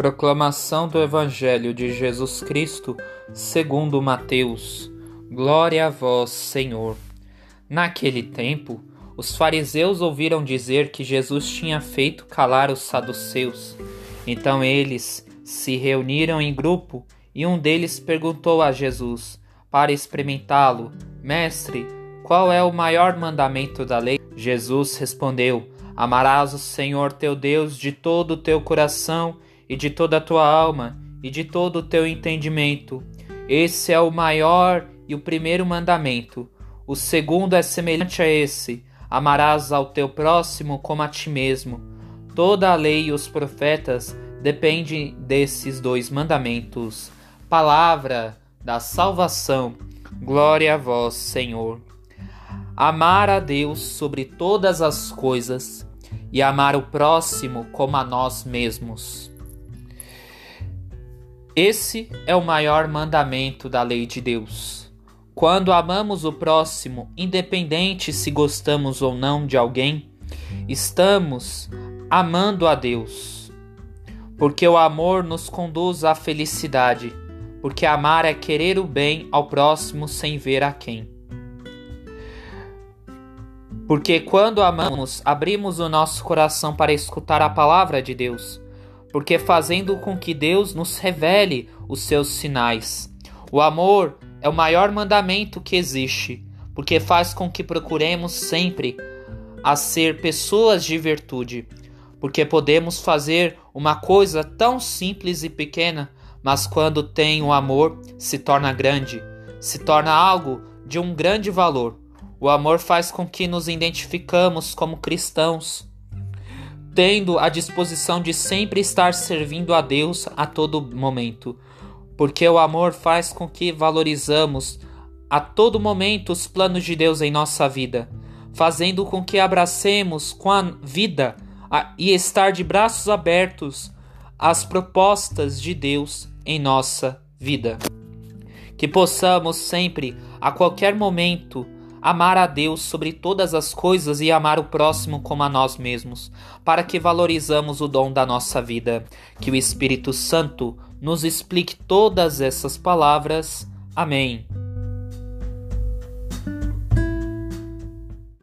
Proclamação do Evangelho de Jesus Cristo, segundo Mateus. Glória a vós, Senhor. Naquele tempo, os fariseus ouviram dizer que Jesus tinha feito calar os saduceus. Então eles se reuniram em grupo e um deles perguntou a Jesus, para experimentá-lo: Mestre, qual é o maior mandamento da lei? Jesus respondeu: Amarás o Senhor teu Deus de todo o teu coração e de toda a tua alma e de todo o teu entendimento. Esse é o maior e o primeiro mandamento. O segundo é semelhante a esse: amarás ao teu próximo como a ti mesmo. Toda a lei e os profetas dependem desses dois mandamentos. Palavra da salvação. Glória a vós, Senhor. Amar a Deus sobre todas as coisas e amar o próximo como a nós mesmos. Esse é o maior mandamento da lei de Deus. Quando amamos o próximo, independente se gostamos ou não de alguém, estamos amando a Deus. Porque o amor nos conduz à felicidade, porque amar é querer o bem ao próximo sem ver a quem. Porque quando amamos, abrimos o nosso coração para escutar a palavra de Deus porque fazendo com que Deus nos revele os seus sinais. O amor é o maior mandamento que existe, porque faz com que procuremos sempre a ser pessoas de virtude, porque podemos fazer uma coisa tão simples e pequena, mas quando tem o amor se torna grande, se torna algo de um grande valor. O amor faz com que nos identificamos como cristãos tendo a disposição de sempre estar servindo a Deus a todo momento, porque o amor faz com que valorizamos a todo momento os planos de Deus em nossa vida, fazendo com que abracemos com a vida e estar de braços abertos às propostas de Deus em nossa vida. Que possamos sempre, a qualquer momento, amar a Deus sobre todas as coisas e amar o próximo como a nós mesmos, para que valorizamos o dom da nossa vida. Que o Espírito Santo nos explique todas essas palavras. Amém.